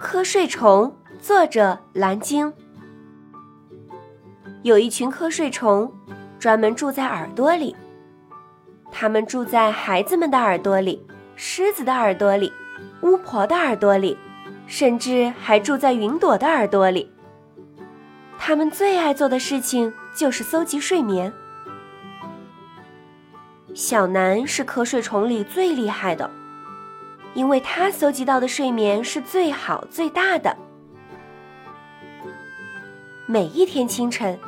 瞌睡虫，作者蓝鲸。有一群瞌睡虫，专门住在耳朵里。它们住在孩子们的耳朵里，狮子的耳朵里，巫婆的耳朵里，甚至还住在云朵的耳朵里。它们最爱做的事情就是搜集睡眠。小南是瞌睡虫里最厉害的。因为他搜集到的睡眠是最好最大的。每一天清晨，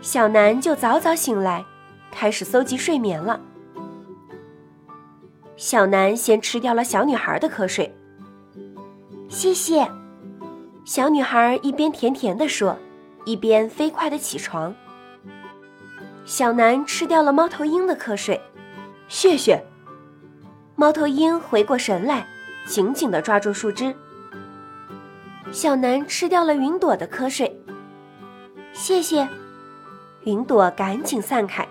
小南就早早醒来，开始搜集睡眠了。小南先吃掉了小女孩的瞌睡。谢谢，小女孩一边甜甜的说，一边飞快的起床。小南吃掉了猫头鹰的瞌睡。谢谢。猫头鹰回过神来，紧紧地抓住树枝。小南吃掉了云朵的瞌睡。谢谢，云朵赶紧散开，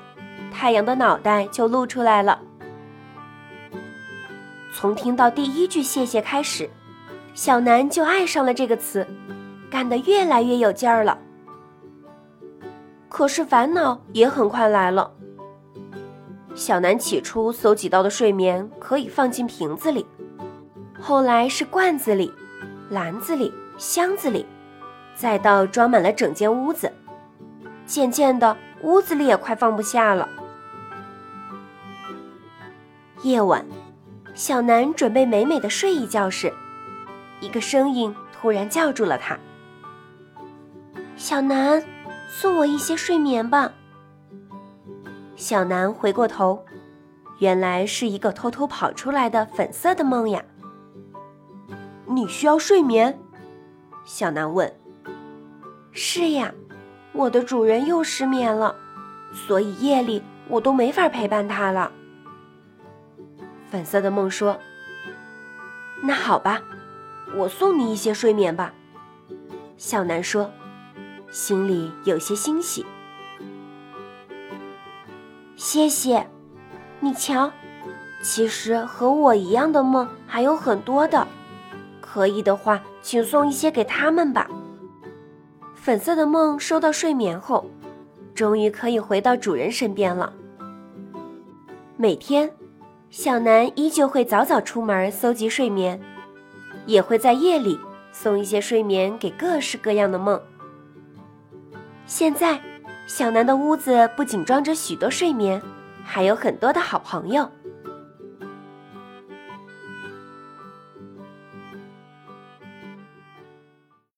太阳的脑袋就露出来了。从听到第一句谢谢开始，小南就爱上了这个词，干得越来越有劲儿了。可是烦恼也很快来了。小南起初搜集到的睡眠可以放进瓶子里，后来是罐子里、篮子里、箱子里，再到装满了整间屋子。渐渐的，屋子里也快放不下了。夜晚，小南准备美美的睡一觉时，一个声音突然叫住了他：“小南，送我一些睡眠吧。”小南回过头，原来是一个偷偷跑出来的粉色的梦呀。你需要睡眠？小南问。是呀，我的主人又失眠了，所以夜里我都没法陪伴他了。粉色的梦说：“那好吧，我送你一些睡眠吧。”小南说，心里有些欣喜。谢谢，你瞧，其实和我一样的梦还有很多的，可以的话，请送一些给他们吧。粉色的梦收到睡眠后，终于可以回到主人身边了。每天，小南依旧会早早出门搜集睡眠，也会在夜里送一些睡眠给各式各样的梦。现在。小南的屋子不仅装着许多睡眠，还有很多的好朋友。